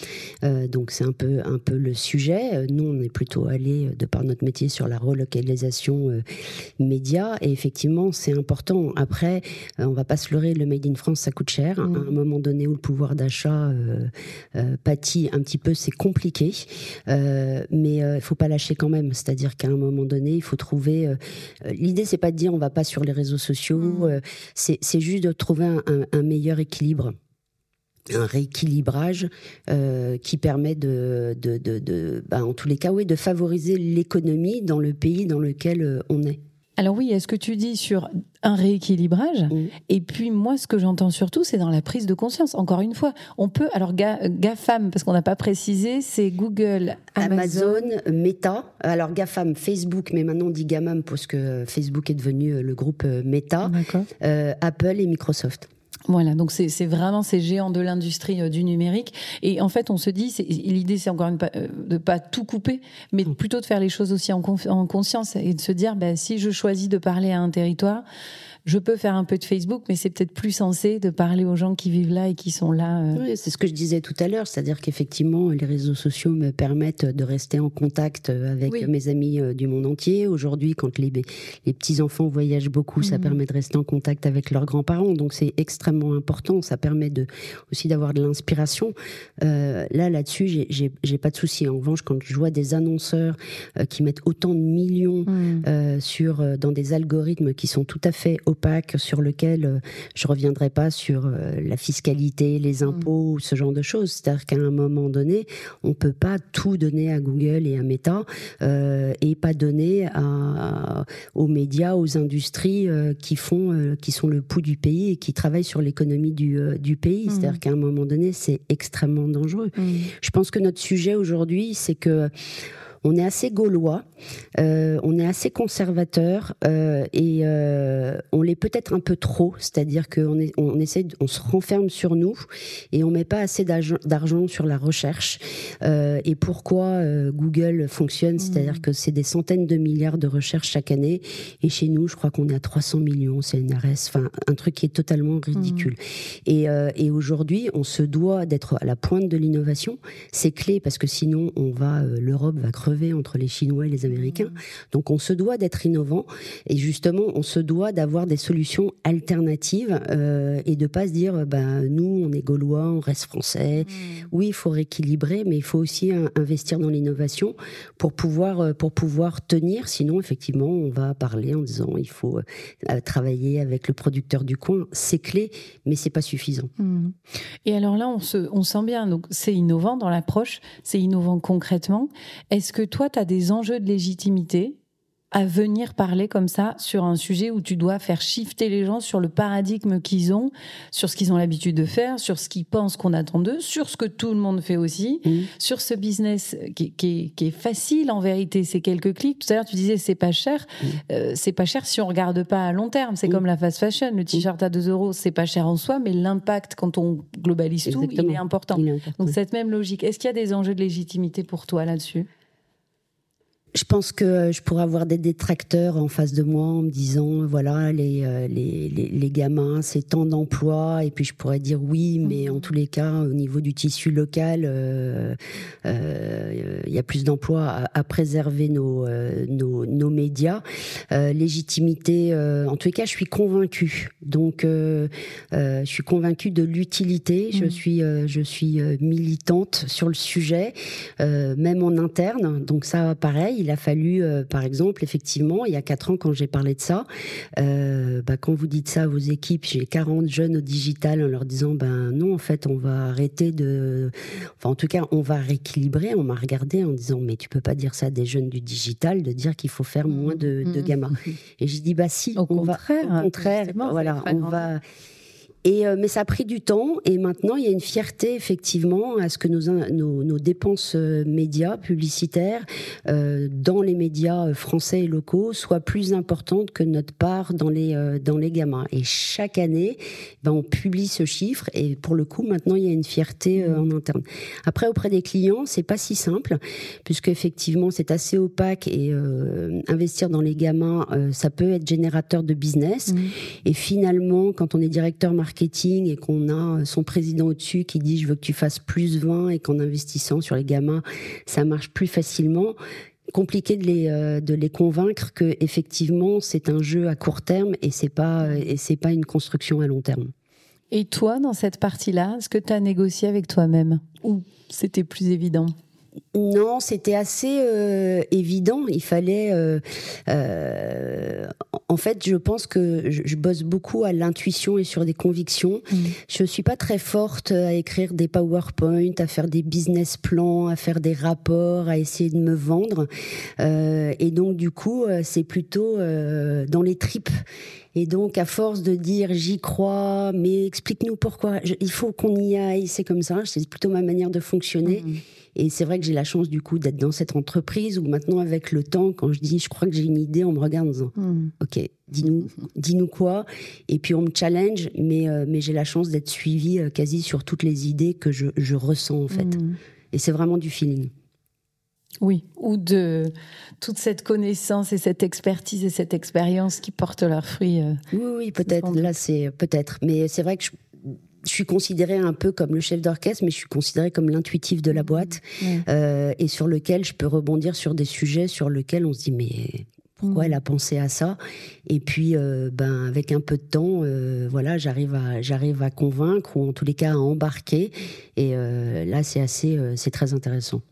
Euh, donc c'est un peu un peu le sujet. Nous on est plutôt allé de par notre métier sur la relocalisation euh, média et effectivement c'est important. Après on va pas se leurrer, le made in France ça coûte cher. À un moment donné où le pouvoir d'achat pâtit un petit peu, c'est compliqué. mais il faut pas lâcher quand même. C'est-à-dire qu'à un moment donné il faut trouver. L'idée c'est pas de dire on va pas sur les réseaux sociaux. Mm. Euh, c'est juste de trouver un, meilleur équilibre un rééquilibrage euh, qui permet de, de, de, ben, en tous les cas, oui, de favoriser l'économie dans le pays dans lequel euh, on est. Alors oui, est-ce que tu dis sur un rééquilibrage Et puis moi, ce que j'entends surtout, c'est dans la prise de conscience. Encore une fois, on peut, alors GAFAM, parce qu'on n'a pas précisé, c'est Google, Amazon, Meta. Alors GAFAM, Facebook, mais maintenant on dit GAMAM parce que Facebook est devenu euh, le groupe euh, Meta, euh, Apple et Microsoft. Voilà, donc c'est vraiment ces géants de l'industrie euh, du numérique. Et en fait, on se dit, l'idée, c'est encore une, euh, de pas tout couper, mais mm. plutôt de faire les choses aussi en, en conscience et de se dire, ben, si je choisis de parler à un territoire, je peux faire un peu de Facebook, mais c'est peut-être plus sensé de parler aux gens qui vivent là et qui sont là. Euh. Oui, c'est ce que je disais tout à l'heure, c'est-à-dire qu'effectivement, les réseaux sociaux me permettent de rester en contact avec mes amis euh, du monde entier. Aujourd'hui, quand les, les petits-enfants voyagent beaucoup, ça mhm. permet de rester en contact avec leurs grands-parents. Donc c'est extrêmement important. Ça permet de, aussi d'avoir de l'inspiration. Euh, là, là-dessus, j'ai pas de souci. En revanche, quand je vois des annonceurs qui mettent autant de millions mhm. sur, dans des algorithmes qui sont tout à fait opaque sur lequel euh, je reviendrai pas sur euh, la fiscalité, les mm. impôts, ce genre de choses. C'est-à-dire qu'à un moment donné, on peut pas tout donner à Google et à Meta euh, et pas donner à, aux médias, aux industries qui font, qui sont le pouls du pays et qui travaillent sur l'économie du, du pays. Mm. C'est-à-dire qu'à un moment donné, c'est extrêmement dangereux. Mm. Je pense que notre sujet aujourd'hui, c'est que on est assez gaulois, euh, on est assez conservateur euh, et euh, on l'est peut-être un peu trop, c'est-à-dire qu'on on essaie, on se renferme sur nous et on met pas assez d'argent sur la recherche. et pourquoi Google fonctionne, c'est-à-dire mmh. que c'est des centaines de milliards de recherches chaque année et chez nous, je crois qu'on est à 300 millions CNRS, enfin un truc qui est totalement ridicule. Mmh. Et, et aujourd'hui, on se doit d'être à la pointe de l'innovation. C'est clé parce que sinon, on va, l'Europe va crever entre les Chinois et les Américains. Donc on se doit d'être innovant et justement on se doit d'avoir des solutions alternatives euh, et de pas se dire ben nous on est gaulois, on reste français. Mmh. Oui, il faut rééquilibrer, mais il faut aussi investir dans l'innovation pour pouvoir euh, pour pouvoir tenir. Sinon effectivement on va parler en disant il faut euh, travailler avec le producteur du coin. C'est clé, mais c'est pas suffisant. Mmh. Et alors là on se on sent bien donc c'est innovant dans l'approche, c'est innovant concrètement. Est-ce que toi, tu as des enjeux de légitimité à venir parler comme ça sur un sujet où tu dois faire shifter les gens sur le paradigme qu'ils ont, sur ce qu'ils ont l'habitude de faire, sur ce qu'ils pensent qu'on attend d'eux, sur ce que tout le monde fait aussi, mmh. sur ce business qui, est facile en vérité, c'est quelques clics. Tout à l'heure tu disais c'est pas cher, mmh. euh, c'est pas cher si on regarde pas à long terme. C'est mmh. comme la fast fashion, le t-shirt à 2 euros, c'est pas cher en soi, mais l'impact quand on globalise tout, il est, important. il est important. Donc cette même logique. Est-ce qu'il y a des enjeux de légitimité pour toi là-dessus? Je pense que je pourrais avoir des détracteurs en face de moi en me disant voilà les euh, les, les, les gamins c'est tant d'emplois. Et puis je pourrais dire oui mais en tous les cas au niveau du tissu local euh, euh, il y a plus d'emplois à, à, préserver nos, nos, nos médias. Légitimité en tous les cas je suis convaincue. Donc je suis convaincue de l'utilité. Je mmh. suis je suis militante sur le sujet même en interne. Donc ça pareil il a fallu, euh, par exemple, effectivement, il y a quatre ans, quand j'ai parlé de ça, euh, bah, quand vous dites ça à vos équipes, j'ai 40 jeunes au digital en leur disant, ben non, en fait, on va arrêter de, enfin, en tout cas, on va rééquilibrer. On m'a regardé en disant, mais tu peux pas dire ça à des jeunes du digital, de dire qu'il faut faire moins de, de mmh. gamins. <laughs> Et j'ai dit, bah si, au contraire, au contraire, voilà, on va. Et, euh, mais ça a pris du temps et maintenant il y a une fierté effectivement à ce que nos, nos, nos dépenses euh, médias publicitaires euh, dans les médias français et locaux soient plus importantes que notre part dans les dans les gamins. Et chaque année, ben, on publie ce chiffre et pour le coup maintenant il y a une fierté mmh. en interne. Après auprès des clients c'est pas si simple puisque effectivement c'est assez opaque et investir dans les gamins ça peut être générateur de business mmh. et finalement quand on est directeur marketing marketing et qu'on a son président au-dessus qui dit je veux que tu fasses plus 20 et qu'en investissant sur les gamins, ça marche plus facilement. Compliqué de les euh, de les convaincre que effectivement c'est un jeu à court terme et c'est pas et c'est pas une construction à long terme. Et toi dans cette partie-là, est-ce que tu as négocié avec toi-même? Ou c'était plus évident? Non, c'était assez euh, évident. Il fallait. Euh, euh, en fait, je pense que je, bosse beaucoup à l'intuition et sur des convictions. Je mm. Je suis pas très forte à écrire des PowerPoint, à faire des business plans, à faire des rapports, à essayer de me vendre. et donc, du coup, c'est plutôt dans les tripes. Et donc, à force de dire j'y crois, mais explique-nous pourquoi, il faut qu'on y aille, c'est comme ça, c'est plutôt ma manière de fonctionner. Mmh. Et c'est vrai que j'ai la chance du coup d'être dans cette entreprise où maintenant, avec le temps, quand je dis je crois que j'ai une idée, on me regarde en disant mmh. Ok, dis-nous <laughs> dis -nous quoi. Et puis on me challenge, mais, euh, mais j'ai la chance d'être suivie euh, quasi sur toutes les idées que je, je ressens en fait. Mmh. Et c'est vraiment du feeling. Oui, ou de toute cette connaissance et cette expertise et cette expérience qui portent leurs fruits. Euh, oui, oui, peut-être. Là, c'est peut-être. Mais c'est vrai que je, suis considérée un peu comme le chef d'orchestre, mais je suis considérée comme l'intuitif de la boîte euh, et sur lequel je peux rebondir sur des sujets sur lesquels on se dit mais pourquoi elle a pensé à ça? Et puis, euh, ben, avec un peu de temps, euh, voilà, j'arrive à, j'arrive à convaincre ou en tous les cas à embarquer. Et euh, là, c'est assez, c'est très intéressant.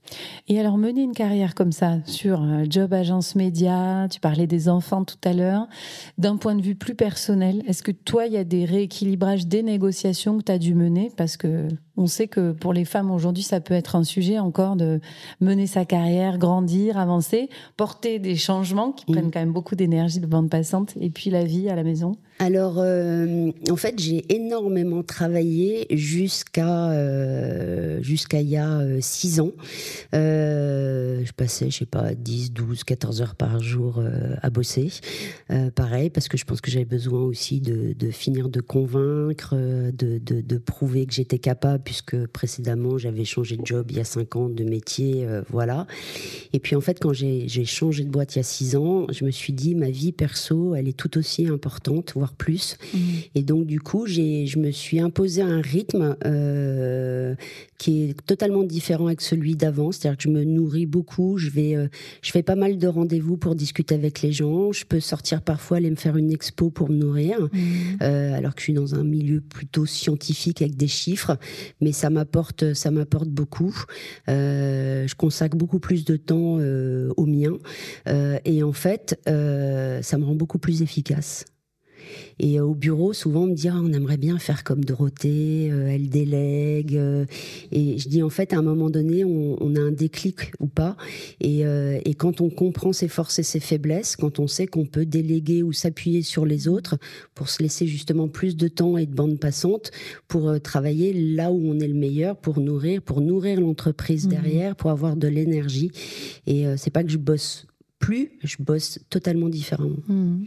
Et alors, mener une carrière comme ça sur job agence média, tu parlais des enfants tout à l'heure, d'un point de vue plus personnel, est-ce que toi, il y a des rééquilibrages, des négociations que tu as dû mener? Parce que on sait que pour les femmes aujourd'hui, ça peut être un sujet encore de mener sa carrière, grandir, avancer, porter des changements qui prennent quand même beaucoup d'énergie de bande passante, et puis la vie à la maison. Alors, euh, en fait, j'ai énormément travaillé jusqu'à euh, jusqu'à il y a euh, six ans. je passais, je sais pas, 10, 12, 14 heures par jour à bosser. pareil, parce que je pense que j'avais besoin aussi de, de, finir de convaincre, de, de, de prouver que j'étais capable, puisque précédemment, j'avais changé de job il y a cinq ans, de métier, voilà. Et puis, en fait, quand j'ai changé de boîte il y a six ans, je me suis dit, ma vie perso, elle est tout aussi importante, voire plus. Mmh. Et donc, du coup, je me suis imposé un rythme euh, qui est totalement différent avec celui d'avant. C'est-à-dire que je me nourris beaucoup. Je vais, euh, je fais pas mal de rendez-vous pour discuter avec les gens. Je peux sortir parfois aller me faire une expo pour me nourrir, mmh. euh, alors que je suis dans un milieu plutôt scientifique avec des chiffres. Mais ça m'apporte, ça m'apporte beaucoup. je consacre beaucoup plus de temps au mien. et en fait, ça me rend beaucoup plus efficace. Et euh, au bureau, souvent, on me dit ah, on aimerait bien faire comme Dorothée, euh, elle délègue. Euh. et je dis en fait, à un moment donné, on, a un déclic ou pas. Et, et, quand on comprend ses forces et ses faiblesses, quand on sait qu'on peut déléguer ou s'appuyer sur les autres pour se laisser justement plus de temps et de bande passante pour travailler là où on est le meilleur, pour nourrir, pour nourrir l'entreprise mmh. derrière, pour avoir de l'énergie. Et c'est pas que je bosse plus, je bosse totalement différemment. Mmh.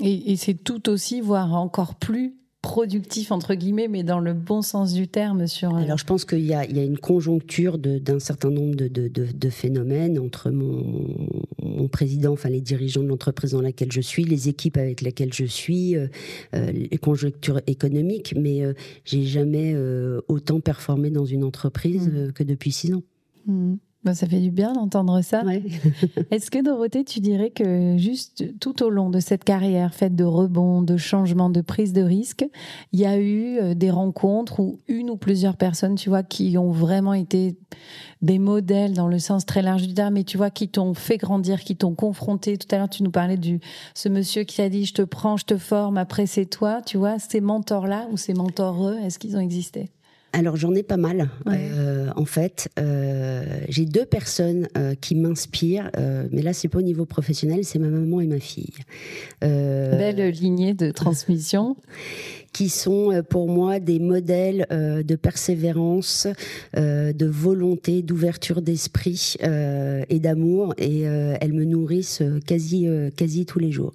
Et, c'est tout aussi, voire encore plus productif entre guillemets, mais dans le bon sens du terme sur. Euh, Alors je pense qu'il y, a, une conjoncture d'un certain nombre de, phénomènes entre mon, président, enfin les dirigeants de l'entreprise dans laquelle je suis, les équipes avec lesquelles je suis, euh, euh, les conjonctures économiques, mais j'ai jamais autant performé dans une entreprise mmh. que depuis six ans. Mmh. Bah, ça fait du bien d'entendre ça. <laughs> Est-ce que Dorothée, tu dirais que juste tout au long de cette carrière faite de rebonds, de changements, de prise de risques, il y a eu euh, des rencontres où une ou plusieurs personnes, tu vois, qui ont vraiment été des modèles dans le sens très large du terme, mais tu vois, qui t'ont fait grandir, qui t'ont confronté. Tout à l'heure, tu nous parlais de ce monsieur qui a dit je te prends, je te forme, après c'est toi, tu vois, ces mentors-là ou ces mentors est-ce qu'ils ont existé? Alors j'en ai pas mal. Euh, en fait, euh, j'ai deux personnes euh, qui m'inspirent, mais là c'est pas au niveau professionnel, c'est ma maman et ma fille. Belle lignée de transmission. <laughs> qui sont euh, pour moi des modèles euh, de persévérance, euh, de volonté, d'ouverture d'esprit et d'amour, et elles me nourrissent quasi quasi tous les jours.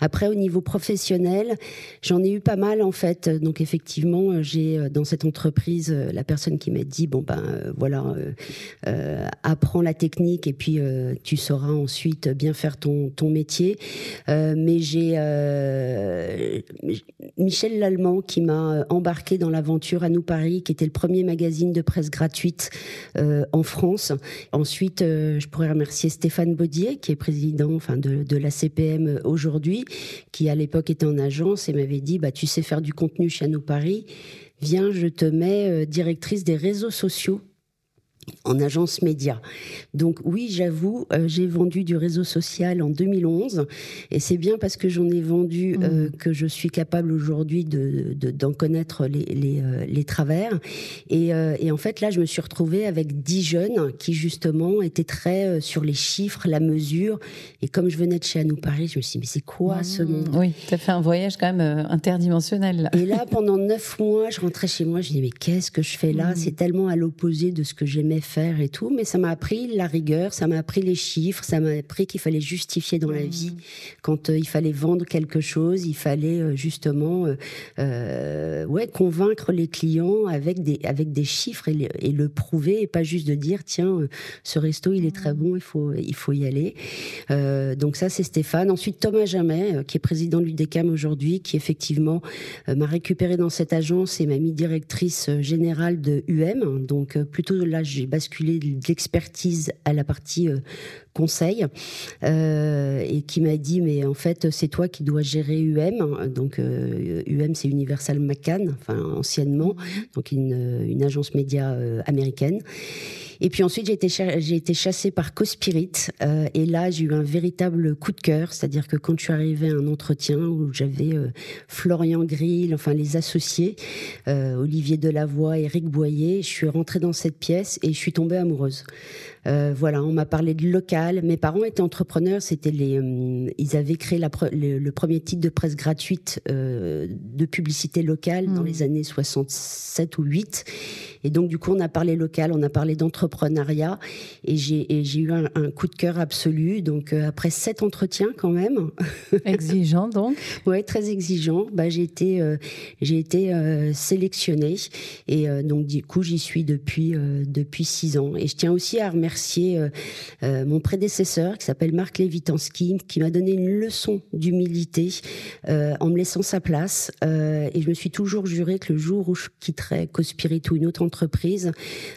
Après, au niveau professionnel, j'en ai eu pas mal en fait. Donc effectivement, j'ai dans cette entreprise la personne qui m'a dit bon ben voilà, apprends la technique et puis tu sauras ensuite bien faire ton ton métier. mais j'ai Michel qui m'a euh, embarqué dans l'aventure à nous Paris, qui était le premier magazine de presse gratuite euh, en France. Ensuite, euh, je pourrais remercier Stéphane Baudier, qui est président enfin, de, la CPM aujourd'hui, qui à l'époque était en agence et m'avait dit bah, Tu sais faire du contenu chez nous Paris, viens, je te mets directrice des réseaux sociaux en agence média. Donc oui, j'avoue, euh, j'ai vendu du réseau social en 2011 et c'est bien parce que j'en ai vendu euh, mmh. que je suis capable aujourd'hui de, d'en connaître les, les, euh, les travers. Et, et, en fait, là, je me suis retrouvée avec dix jeunes qui justement étaient très sur les chiffres, la mesure. Et comme je venais de chez Anou Paris, je me suis dit, mais c'est quoi mmh. ce monde? Oui, tu as fait un voyage quand même interdimensionnel. Là. Et là, pendant neuf mois, je rentrais chez moi, je me dis, mais qu'est-ce que je fais là? Mmh. C'est tellement à l'opposé de ce que j'aimais faire et tout, mais ça m'a appris la rigueur, ça m'a appris les chiffres, ça m'a appris qu'il fallait justifier dans la mmh. vie. Quand euh, il fallait vendre quelque chose, il fallait euh, justement euh, ouais, convaincre les clients avec des, avec des chiffres et, le prouver et pas juste de dire tiens, ce resto il est très mmh. bon, il faut, il faut y aller. donc ça c'est Stéphane. Ensuite Thomas Jamais, qui est président de l'UDECAM aujourd'hui, qui effectivement m'a récupéré dans cette agence et m'a mis directrice générale de UM. Donc plutôt là j'ai basculé de l'expertise à la partie euh, conseil euh, et qui m'a dit mais en fait c'est toi qui dois gérer UM donc UM euh, c'est Universal McCann enfin anciennement donc une, une agence média américaine et puis ensuite, j'ai été, j'ai été chassée par Cospirit. Euh, et là, j'ai eu un véritable coup de cœur. C'est-à-dire que quand je suis arrivée à un entretien où j'avais euh, Florian Grill, enfin les associés, euh, Olivier Delavoye, Eric Boyer, je suis rentrée dans cette pièce et je suis tombée amoureuse. Euh, voilà, on m'a parlé de local. Mes parents étaient entrepreneurs. C'était les, euh, ils avaient créé la, le, premier titre de presse gratuite euh, de publicité locale dans mmh. les années 67 ou 8. Et donc, du coup, on a parlé local, on a parlé d'entrepreneuriat. Et j'ai eu un, coup de cœur absolu. Donc, après sept entretiens quand même. <laughs> Exigeant, donc Oui, très exigeant. Bah, j'ai été, j'ai été sélectionnée. Et donc, du coup, j'y suis depuis, depuis six ans. Et je tiens aussi à remercier euh, euh, mon prédécesseur qui s'appelle Marc Lévitansky, qui m'a donné une leçon d'humilité euh, en me laissant sa place. et je me suis toujours juré que le jour où je quitterais Cospirit ou une autre entreprise,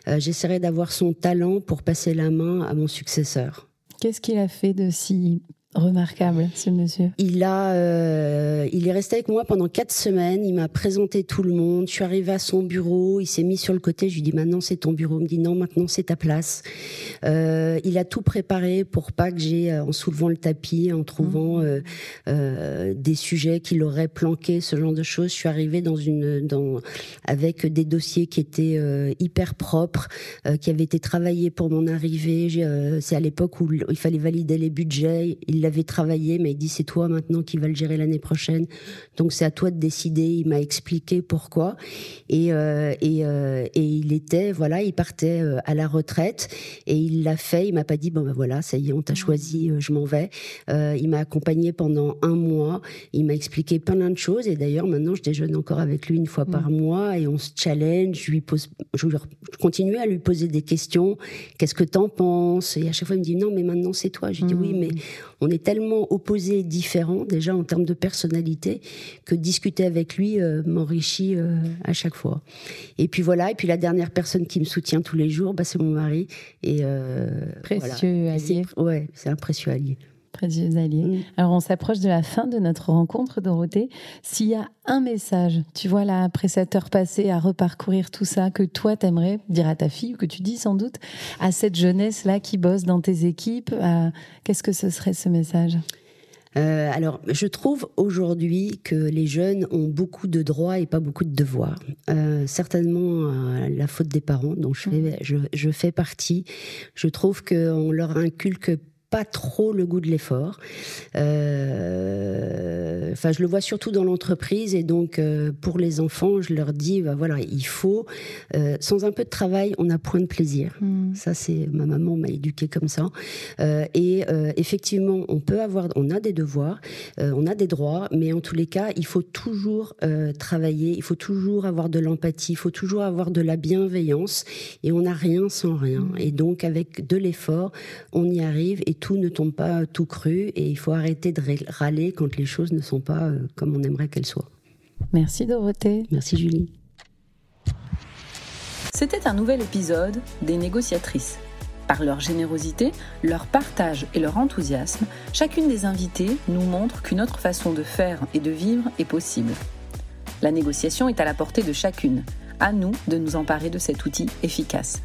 j'essaierai d'avoir son talent pour passer la main à mon successeur. Qu'est-ce qu'il a fait de si Remarquable, ce monsieur. Il a, euh, il est resté avec moi pendant quatre semaines. Il m'a présenté tout le monde. Je suis arrivée à son bureau. Il s'est mis sur le côté. Je lui dis maintenant c'est ton bureau. Il me dit non maintenant c'est ta place. Euh, il a tout préparé pour pas que j'ai, euh, en soulevant le tapis, en trouvant mmh. euh, des sujets qu'il aurait planqués, ce genre de choses. Je suis arrivée dans une, dans, avec des dossiers qui étaient hyper propres, qui avaient été travaillés pour mon arrivée. c'est à l'époque où il fallait valider les budgets. Il il avait travaillé, mais il dit c'est toi maintenant qui va le gérer l'année prochaine. Donc c'est à toi de décider. Il m'a expliqué pourquoi. Et, euh, euh, et, il était, voilà, il partait euh, à la retraite et il l'a fait. Il m'a pas dit bon ben voilà, ça y est, on t'a choisi, je m'en vais. il m'a accompagné pendant un mois. Il m'a expliqué plein de choses. Et d'ailleurs maintenant je déjeune encore avec lui une fois par mm. mois et on se challenge. Je lui pose, je, continue à lui poser des questions. Qu'est-ce que t'en penses? Et à chaque fois il me dit non mais maintenant c'est toi. Je lui dis oui mm. mais on est tellement opposés et différents, déjà en termes de personnalité, que discuter avec lui euh, m'enrichit euh, à chaque fois. Et puis voilà, et puis la dernière personne qui me soutient tous les jours, bah, c'est mon mari. Et, euh, précieux allié. Ouais, c'est un précieux allié. Précieux allié. Mm. Alors on s'approche de la fin de notre rencontre, Dorothée. S'il y a un message, tu vois là, après cette heure passée à reparcourir tout ça, que toi t'aimerais dire à ta fille, ou que tu dis sans doute, à cette jeunesse-là qui bosse dans tes équipes, qu'est-ce que ce serait ce message? Euh, alors, je trouve aujourd'hui que les jeunes ont beaucoup de droits et pas beaucoup de devoirs. Euh, certainement euh, la faute des parents, dont je fais, je, je fais partie. Je trouve qu'on leur inculque pas trop le goût de l'effort. Euh, enfin, je le vois surtout dans l'entreprise et donc euh, pour les enfants, je leur dis, bah, voilà, il faut, euh, sans un peu de travail, on n'a point de plaisir. Hmm. Ça, c'est ma maman m'a éduqué comme ça. et effectivement, on peut avoir, on a des devoirs, on a des droits, mais en tous les cas, il faut toujours travailler, il faut toujours avoir de l'empathie, il faut toujours avoir de la bienveillance, et on n'a rien sans rien. Hmm. Et donc, avec de l'effort, on y arrive et tout ne tombe pas tout cru et il faut arrêter de râler quand les choses ne sont pas euh, comme on aimerait qu'elles soient. Merci Dorothée. Merci Julie. C'était un nouvel épisode des négociatrices. Par leur générosité, leur partage et leur enthousiasme, chacune des invitées nous montre qu'une autre façon de faire et de vivre est possible. La négociation est à la portée de chacune. À nous de nous emparer de cet outil efficace.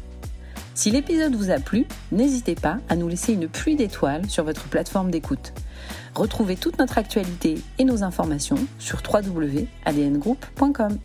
Si l'épisode vous a plu, n'hésitez pas à nous laisser une pluie d'étoiles sur votre plateforme d'écoute. Retrouvez toute notre actualité et nos informations sur www.adngroup.com.